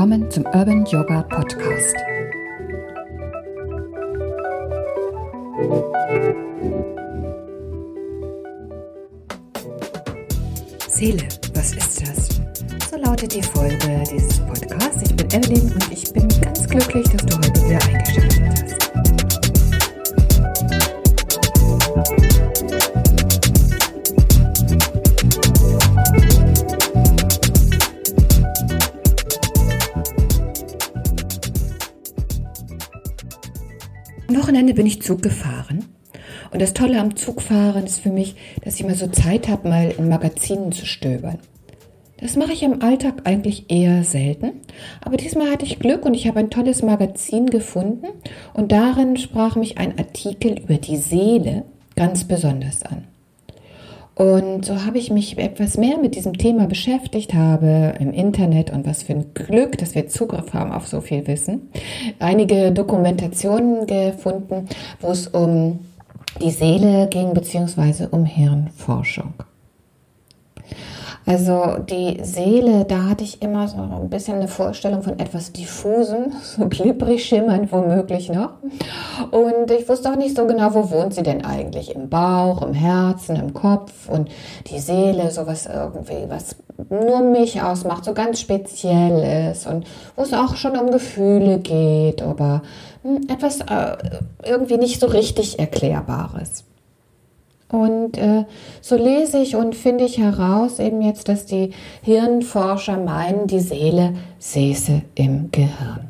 Willkommen zum Urban Yoga Podcast. Seele, was ist das? So lautet die Folge dieses Podcasts. Ich bin Evelyn und ich bin ganz glücklich, dass du heute wieder eingeschaltet hast. Am Wochenende bin ich Zug gefahren. Und das Tolle am Zugfahren ist für mich, dass ich mal so Zeit habe, mal in Magazinen zu stöbern. Das mache ich im Alltag eigentlich eher selten. Aber diesmal hatte ich Glück und ich habe ein tolles Magazin gefunden. Und darin sprach mich ein Artikel über die Seele ganz besonders an. Und so habe ich mich etwas mehr mit diesem Thema beschäftigt, habe im Internet und was für ein Glück, dass wir Zugriff haben auf so viel Wissen, einige Dokumentationen gefunden, wo es um die Seele ging, beziehungsweise um Hirnforschung. Also die Seele, da hatte ich immer so ein bisschen eine Vorstellung von etwas diffusem, so glibberig schimmernd womöglich noch. Und ich wusste auch nicht so genau, wo wohnt sie denn eigentlich? Im Bauch, im Herzen, im Kopf und die Seele, sowas irgendwie, was nur mich ausmacht, so ganz speziell ist und wo es auch schon um Gefühle geht, aber hm, etwas äh, irgendwie nicht so richtig Erklärbares. Und äh, so lese ich und finde ich heraus eben jetzt, dass die Hirnforscher meinen, die Seele säße im Gehirn.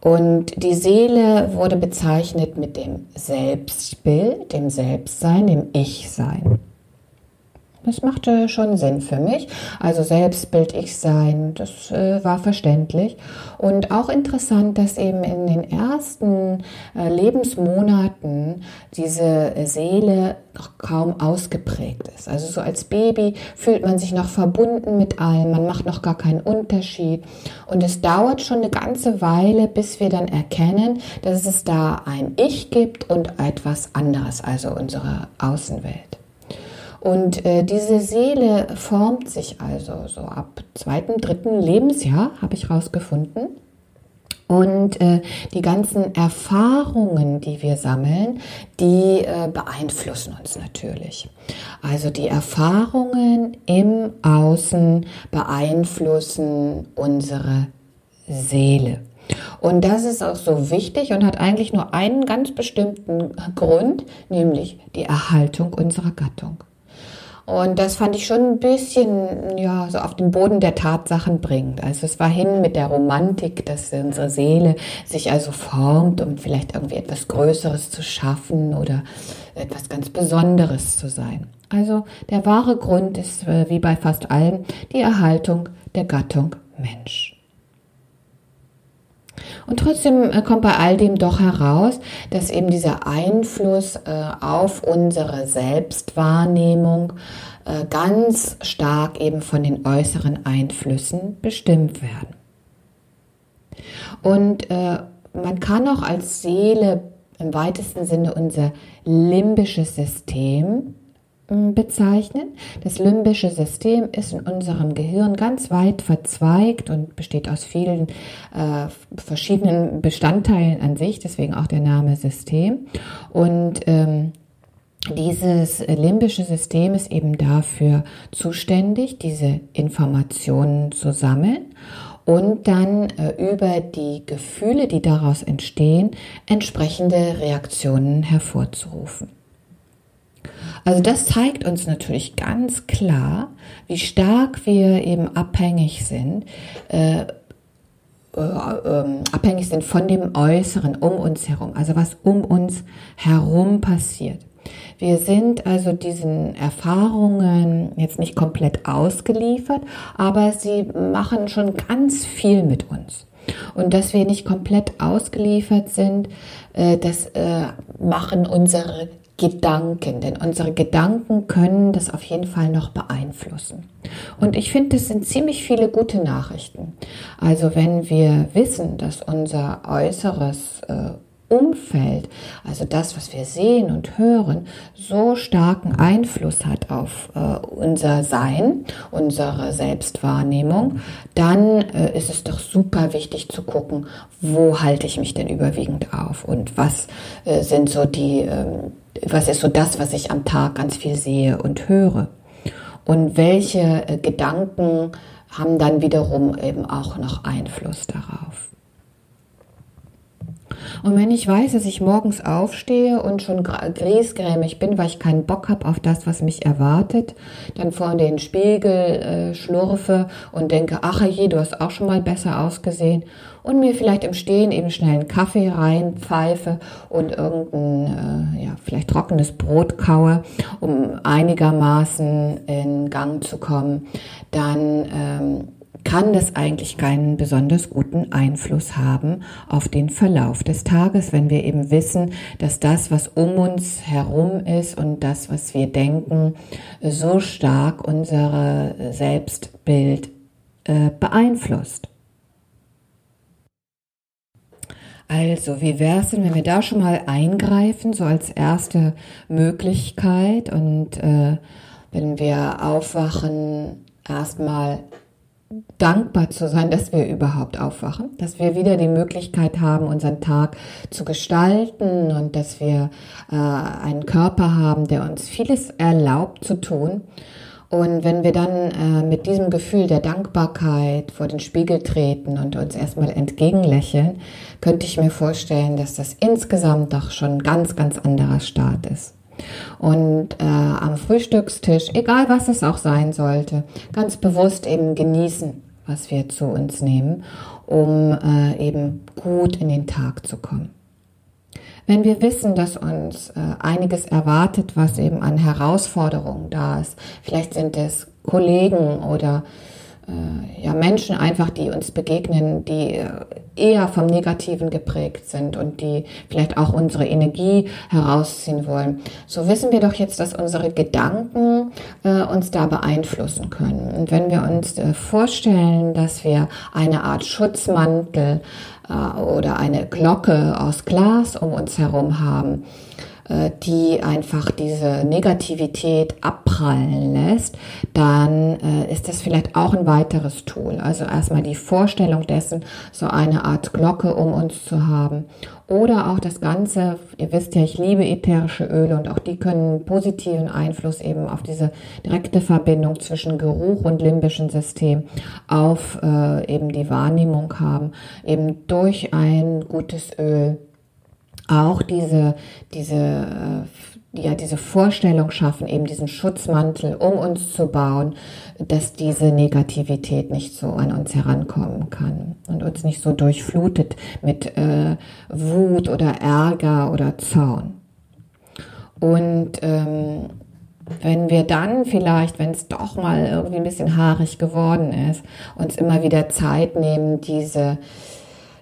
Und die Seele wurde bezeichnet mit dem Selbstbild, dem Selbstsein, dem Ich-Sein. Das machte schon Sinn für mich. Also Selbstbild, ich sein, das äh, war verständlich. Und auch interessant, dass eben in den ersten äh, Lebensmonaten diese Seele noch kaum ausgeprägt ist. Also so als Baby fühlt man sich noch verbunden mit allem, man macht noch gar keinen Unterschied. Und es dauert schon eine ganze Weile, bis wir dann erkennen, dass es da ein Ich gibt und etwas anderes, also unsere Außenwelt. Und äh, diese Seele formt sich also so ab zweiten, dritten Lebensjahr, habe ich rausgefunden. Und äh, die ganzen Erfahrungen, die wir sammeln, die äh, beeinflussen uns natürlich. Also die Erfahrungen im Außen beeinflussen unsere Seele. Und das ist auch so wichtig und hat eigentlich nur einen ganz bestimmten Grund, nämlich die Erhaltung unserer Gattung. Und das fand ich schon ein bisschen, ja, so auf den Boden der Tatsachen bringt. Also es war hin mit der Romantik, dass unsere Seele sich also formt, um vielleicht irgendwie etwas Größeres zu schaffen oder etwas ganz Besonderes zu sein. Also der wahre Grund ist, äh, wie bei fast allem, die Erhaltung der Gattung Mensch. Und trotzdem äh, kommt bei all dem doch heraus, dass eben dieser Einfluss äh, auf unsere Selbstwahrnehmung äh, ganz stark eben von den äußeren Einflüssen bestimmt werden. Und man kann auch als Seele im weitesten Sinne unser limbisches System bezeichnen. Das limbische System ist in unserem Gehirn ganz weit verzweigt und besteht aus vielen äh, verschiedenen Bestandteilen an sich, deswegen auch der Name System. Und ähm, dieses limbische System ist eben dafür zuständig, diese Informationen zu sammeln und dann äh, über die Gefühle, die daraus entstehen, entsprechende Reaktionen hervorzurufen. Also das zeigt uns natürlich ganz klar, wie stark wir eben abhängig sind, äh, äh, äh, abhängig sind von dem Äußeren um uns herum, also was um uns herum passiert. Wir sind also diesen Erfahrungen jetzt nicht komplett ausgeliefert, aber sie machen schon ganz viel mit uns. Und dass wir nicht komplett ausgeliefert sind, äh, das äh, machen unsere Gedanken, denn unsere Gedanken können das auf jeden Fall noch beeinflussen. Und ich finde, das sind ziemlich viele gute Nachrichten. Also wenn wir wissen, dass unser Äußeres äh, Umfeld, also das, was wir sehen und hören, so starken Einfluss hat auf äh, unser Sein, unsere Selbstwahrnehmung, dann äh, ist es doch super wichtig zu gucken, wo halte ich mich denn überwiegend auf und was äh, sind so die, ähm, was ist so das, was ich am Tag ganz viel sehe und höre und welche äh, Gedanken haben dann wiederum eben auch noch Einfluss darauf. Und wenn ich weiß, dass ich morgens aufstehe und schon griesgrämig bin, weil ich keinen Bock habe auf das, was mich erwartet, dann vor den Spiegel äh, schlurfe und denke, ach je, du hast auch schon mal besser ausgesehen. Und mir vielleicht im Stehen eben schnell einen Kaffee reinpfeife und irgendein, äh, ja, vielleicht trockenes Brot kaue, um einigermaßen in Gang zu kommen, dann ähm, kann das eigentlich keinen besonders guten Einfluss haben auf den Verlauf des Tages, wenn wir eben wissen, dass das, was um uns herum ist und das, was wir denken, so stark unser Selbstbild äh, beeinflusst. Also, wie wäre es denn, wenn wir da schon mal eingreifen, so als erste Möglichkeit und äh, wenn wir aufwachen, erstmal dankbar zu sein, dass wir überhaupt aufwachen, dass wir wieder die Möglichkeit haben, unseren Tag zu gestalten und dass wir äh, einen Körper haben, der uns vieles erlaubt zu tun. Und wenn wir dann äh, mit diesem Gefühl der Dankbarkeit vor den Spiegel treten und uns erstmal entgegenlächeln, könnte ich mir vorstellen, dass das insgesamt doch schon ein ganz, ganz anderer Start ist. Und äh, am Frühstückstisch, egal was es auch sein sollte, ganz bewusst eben genießen, was wir zu uns nehmen, um äh, eben gut in den Tag zu kommen. Wenn wir wissen, dass uns äh, einiges erwartet, was eben an Herausforderungen da ist, vielleicht sind es Kollegen oder ja, Menschen einfach, die uns begegnen, die äh, eher vom Negativen geprägt sind und die vielleicht auch unsere Energie herausziehen wollen. So wissen wir doch jetzt, dass unsere Gedanken äh, uns da beeinflussen können. Und wenn wir uns äh, vorstellen, dass wir eine Art Schutzmantel äh, oder eine Glocke aus Glas um uns herum haben, äh, die einfach diese Negativität abprallen lässt, dann äh, ist das vielleicht auch ein weiteres Tool. Also erstmal die Vorstellung dessen, so eine Art Glocke um uns zu haben. Oder auch das Ganze, ihr wisst ja, ich liebe ätherische Öle und auch die können positiven Einfluss eben auf diese direkte Verbindung zwischen Geruch und limbischen System auf äh, eben die Wahrnehmung haben, eben durch ein gutes Öl auch diese, diese, äh, ja, diese Vorstellung schaffen, eben diesen Schutzmantel um uns zu bauen, dass diese Negativität nicht so an uns herankommen kann und uns nicht so durchflutet mit äh, Wut oder Ärger oder Zorn. Und ähm, wenn wir dann vielleicht, wenn es doch mal irgendwie ein bisschen haarig geworden ist, uns immer wieder Zeit nehmen, diese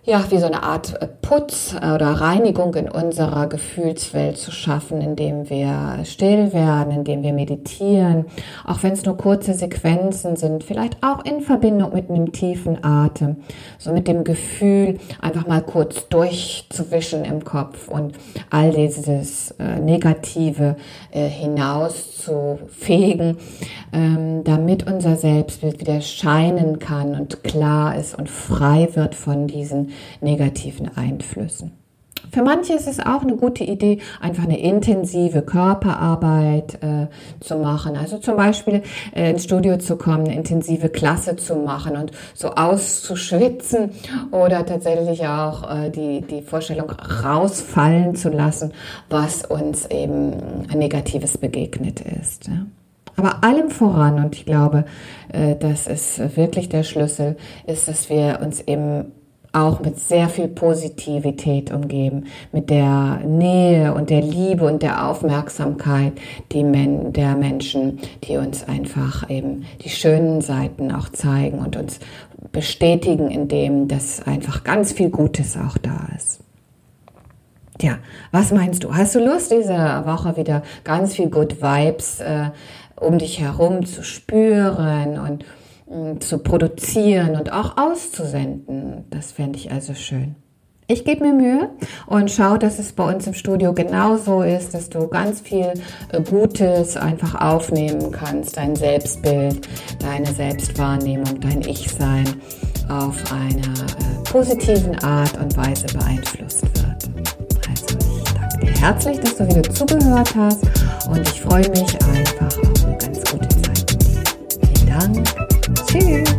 ja, wie so eine Art äh, Putz oder Reinigung in unserer Gefühlswelt zu schaffen, indem wir still werden, indem wir meditieren, auch wenn es nur kurze Sequenzen sind, vielleicht auch in Verbindung mit einem tiefen Atem, so mit dem Gefühl, einfach mal kurz durchzuwischen im Kopf und all dieses äh, Negative äh, hinaus zu fegen, ähm, damit unser Selbstbild wieder scheinen kann und klar ist und frei wird von diesen negativen Einflüssen. Für manche ist es auch eine gute Idee, einfach eine intensive Körperarbeit äh, zu machen. Also zum Beispiel äh, ins Studio zu kommen, eine intensive Klasse zu machen und so auszuschwitzen oder tatsächlich auch äh, die, die Vorstellung rausfallen zu lassen, was uns eben Negatives begegnet ist. Ja. Aber allem voran, und ich glaube, äh, das ist wirklich der Schlüssel, ist, dass wir uns eben auch mit sehr viel Positivität umgeben, mit der Nähe und der Liebe und der Aufmerksamkeit die Men der Menschen, die uns einfach eben die schönen Seiten auch zeigen und uns bestätigen, indem das einfach ganz viel Gutes auch da ist. Tja, was meinst du? Hast du Lust, diese Woche wieder ganz viel Good Vibes äh, um dich herum zu spüren und zu produzieren und auch auszusenden. Das fände ich also schön. Ich gebe mir Mühe und schaue, dass es bei uns im Studio genauso ist, dass du ganz viel äh, Gutes einfach aufnehmen kannst, dein Selbstbild, deine Selbstwahrnehmung, dein Ich-Sein auf einer äh, positiven Art und Weise beeinflusst wird. Also ich danke dir herzlich, dass du wieder zugehört hast und ich freue mich einfach auf eine ganz gute Zeit mit dir. Vielen Dank. Cheers.